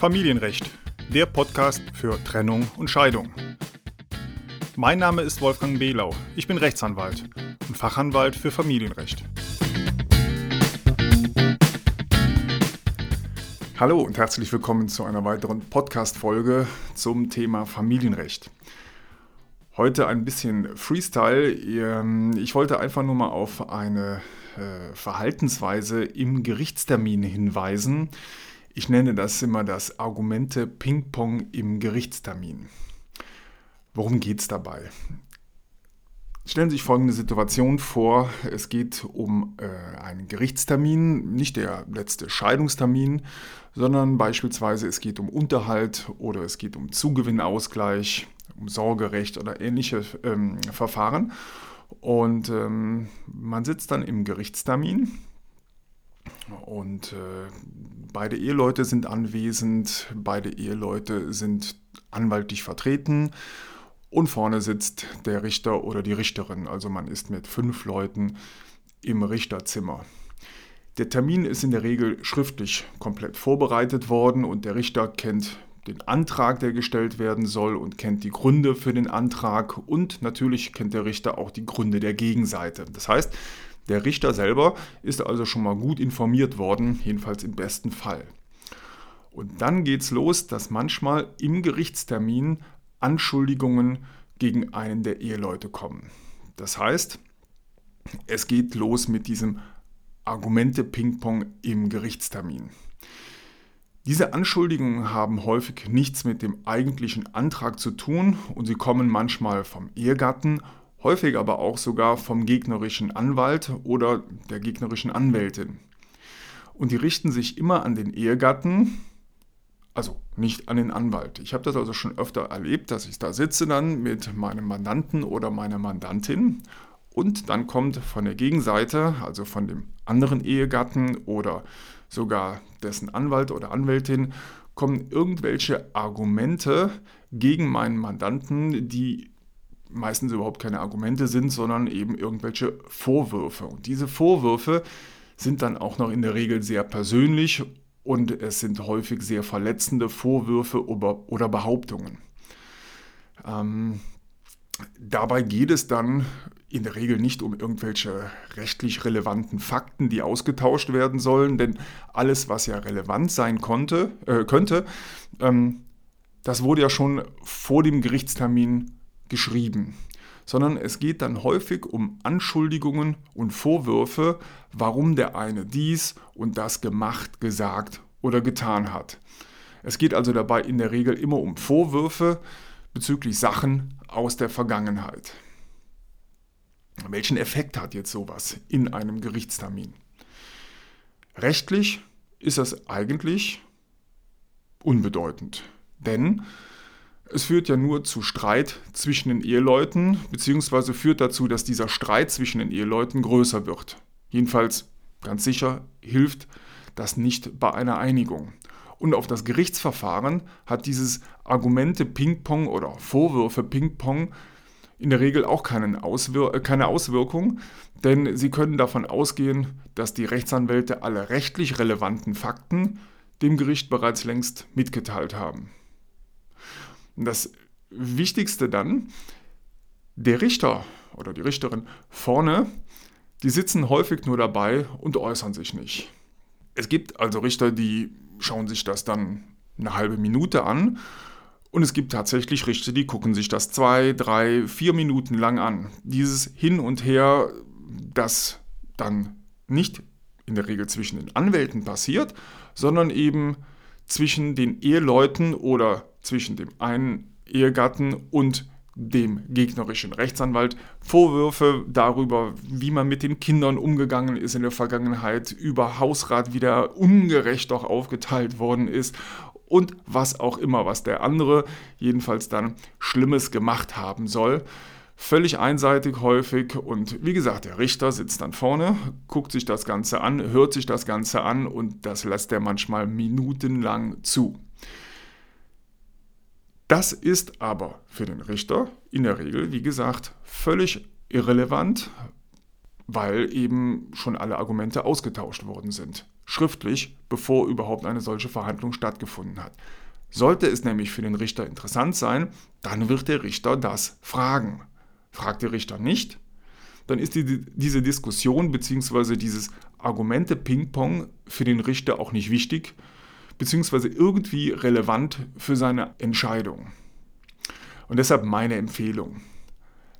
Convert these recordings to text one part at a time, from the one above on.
Familienrecht, der Podcast für Trennung und Scheidung. Mein Name ist Wolfgang Behlau. Ich bin Rechtsanwalt und Fachanwalt für Familienrecht. Hallo und herzlich willkommen zu einer weiteren Podcast-Folge zum Thema Familienrecht. Heute ein bisschen Freestyle. Ähm, ich wollte einfach nur mal auf eine äh, Verhaltensweise im Gerichtstermin hinweisen, ich nenne das immer das Argumente Ping-Pong im Gerichtstermin. Worum geht es dabei? Stellen Sie sich folgende Situation vor. Es geht um äh, einen Gerichtstermin, nicht der letzte Scheidungstermin, sondern beispielsweise es geht um Unterhalt oder es geht um Zugewinnausgleich, um Sorgerecht oder ähnliche ähm, Verfahren. Und ähm, man sitzt dann im Gerichtstermin und äh, beide Eheleute sind anwesend, beide Eheleute sind anwaltlich vertreten und vorne sitzt der Richter oder die Richterin. Also man ist mit fünf Leuten im Richterzimmer. Der Termin ist in der Regel schriftlich komplett vorbereitet worden und der Richter kennt den Antrag, der gestellt werden soll und kennt die Gründe für den Antrag und natürlich kennt der Richter auch die Gründe der Gegenseite. Das heißt, der Richter selber ist also schon mal gut informiert worden, jedenfalls im besten Fall. Und dann geht es los, dass manchmal im Gerichtstermin Anschuldigungen gegen einen der Eheleute kommen. Das heißt, es geht los mit diesem Argumente-Ping-Pong im Gerichtstermin. Diese Anschuldigungen haben häufig nichts mit dem eigentlichen Antrag zu tun und sie kommen manchmal vom Ehegatten häufig aber auch sogar vom gegnerischen Anwalt oder der gegnerischen Anwältin. Und die richten sich immer an den Ehegatten, also nicht an den Anwalt. Ich habe das also schon öfter erlebt, dass ich da sitze dann mit meinem Mandanten oder meiner Mandantin und dann kommt von der Gegenseite, also von dem anderen Ehegatten oder sogar dessen Anwalt oder Anwältin, kommen irgendwelche Argumente gegen meinen Mandanten, die meistens überhaupt keine Argumente sind, sondern eben irgendwelche Vorwürfe. Und diese Vorwürfe sind dann auch noch in der Regel sehr persönlich und es sind häufig sehr verletzende Vorwürfe oder Behauptungen. Ähm, dabei geht es dann in der Regel nicht um irgendwelche rechtlich relevanten Fakten, die ausgetauscht werden sollen, denn alles, was ja relevant sein konnte, äh, könnte, ähm, das wurde ja schon vor dem Gerichtstermin geschrieben, sondern es geht dann häufig um Anschuldigungen und Vorwürfe, warum der eine dies und das gemacht, gesagt oder getan hat. Es geht also dabei in der Regel immer um Vorwürfe bezüglich Sachen aus der Vergangenheit. Welchen Effekt hat jetzt sowas in einem Gerichtstermin? Rechtlich ist das eigentlich unbedeutend, denn es führt ja nur zu Streit zwischen den Eheleuten, beziehungsweise führt dazu, dass dieser Streit zwischen den Eheleuten größer wird. Jedenfalls ganz sicher hilft das nicht bei einer Einigung. Und auf das Gerichtsverfahren hat dieses Argumente Ping-Pong oder Vorwürfe Ping-Pong in der Regel auch Auswir äh, keine Auswirkung, denn sie können davon ausgehen, dass die Rechtsanwälte alle rechtlich relevanten Fakten dem Gericht bereits längst mitgeteilt haben. Das Wichtigste dann, der Richter oder die Richterin vorne, die sitzen häufig nur dabei und äußern sich nicht. Es gibt also Richter, die schauen sich das dann eine halbe Minute an und es gibt tatsächlich Richter, die gucken sich das zwei, drei, vier Minuten lang an. Dieses Hin und Her, das dann nicht in der Regel zwischen den Anwälten passiert, sondern eben zwischen den Eheleuten oder zwischen dem einen Ehegatten und dem gegnerischen Rechtsanwalt Vorwürfe darüber, wie man mit den Kindern umgegangen ist in der Vergangenheit, über Hausrat wieder ungerecht auch aufgeteilt worden ist und was auch immer, was der andere jedenfalls dann Schlimmes gemacht haben soll. Völlig einseitig häufig und wie gesagt, der Richter sitzt dann vorne, guckt sich das Ganze an, hört sich das Ganze an und das lässt er manchmal minutenlang zu. Das ist aber für den Richter in der Regel, wie gesagt, völlig irrelevant, weil eben schon alle Argumente ausgetauscht worden sind. Schriftlich, bevor überhaupt eine solche Verhandlung stattgefunden hat. Sollte es nämlich für den Richter interessant sein, dann wird der Richter das fragen. Fragt der Richter nicht, dann ist die, diese Diskussion bzw. dieses Argumente-Ping-Pong für den Richter auch nicht wichtig bzw. irgendwie relevant für seine Entscheidung. Und deshalb meine Empfehlung.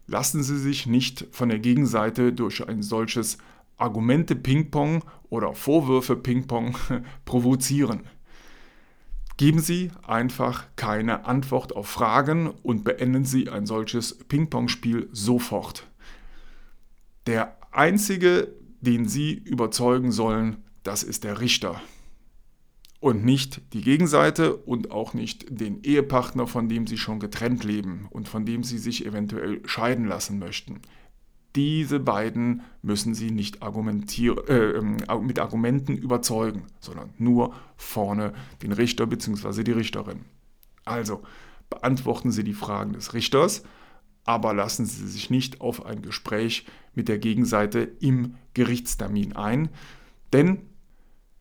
Lassen Sie sich nicht von der Gegenseite durch ein solches Argumente-Ping-Pong oder Vorwürfe-Ping-Pong provozieren. Geben Sie einfach keine Antwort auf Fragen und beenden Sie ein solches Ping-Pong-Spiel sofort. Der einzige, den Sie überzeugen sollen, das ist der Richter. Und nicht die Gegenseite und auch nicht den Ehepartner, von dem Sie schon getrennt leben und von dem Sie sich eventuell scheiden lassen möchten. Diese beiden müssen Sie nicht äh, ähm, mit Argumenten überzeugen, sondern nur vorne den Richter bzw. die Richterin. Also beantworten Sie die Fragen des Richters, aber lassen Sie sich nicht auf ein Gespräch mit der Gegenseite im Gerichtstermin ein, denn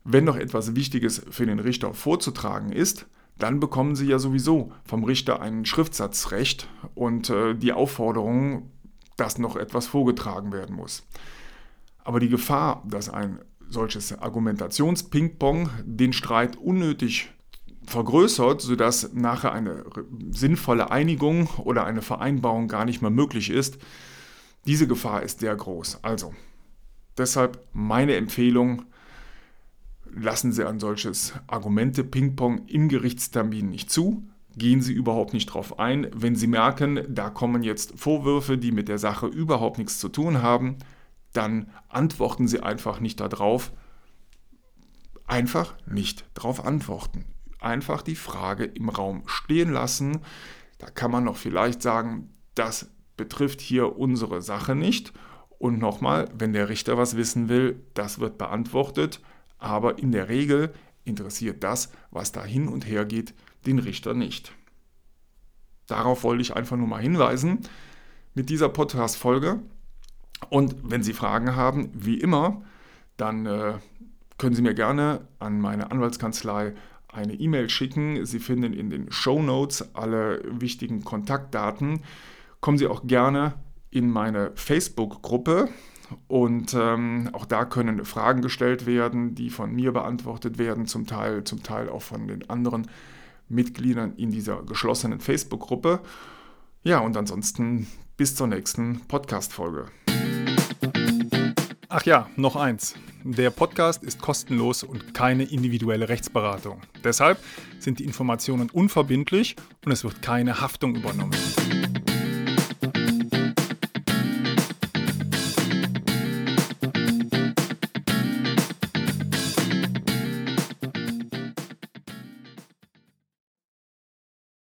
wenn noch etwas Wichtiges für den Richter vorzutragen ist, dann bekommen Sie ja sowieso vom Richter ein Schriftsatzrecht und äh, die Aufforderung, dass noch etwas vorgetragen werden muss. Aber die Gefahr, dass ein solches Argumentations-Ping-Pong den Streit unnötig vergrößert, sodass nachher eine sinnvolle Einigung oder eine Vereinbarung gar nicht mehr möglich ist, diese Gefahr ist sehr groß. Also, deshalb meine Empfehlung, lassen Sie ein solches Argumente-Ping-Pong im Gerichtstermin nicht zu. Gehen Sie überhaupt nicht drauf ein. Wenn Sie merken, da kommen jetzt Vorwürfe, die mit der Sache überhaupt nichts zu tun haben, dann antworten Sie einfach nicht darauf. Einfach nicht darauf antworten. Einfach die Frage im Raum stehen lassen. Da kann man noch vielleicht sagen, das betrifft hier unsere Sache nicht. Und nochmal, wenn der Richter was wissen will, das wird beantwortet. Aber in der Regel interessiert das, was da hin und her geht, den Richter nicht. Darauf wollte ich einfach nur mal hinweisen mit dieser Podcast-Folge. Und wenn Sie Fragen haben, wie immer, dann äh, können Sie mir gerne an meine Anwaltskanzlei eine E-Mail schicken. Sie finden in den Show Notes alle wichtigen Kontaktdaten. Kommen Sie auch gerne in meine Facebook-Gruppe. Und ähm, auch da können Fragen gestellt werden, die von mir beantwortet werden, zum Teil, zum Teil auch von den anderen Mitgliedern in dieser geschlossenen Facebook-Gruppe. Ja, und ansonsten bis zur nächsten Podcast-Folge. Ach ja, noch eins. Der Podcast ist kostenlos und keine individuelle Rechtsberatung. Deshalb sind die Informationen unverbindlich und es wird keine Haftung übernommen.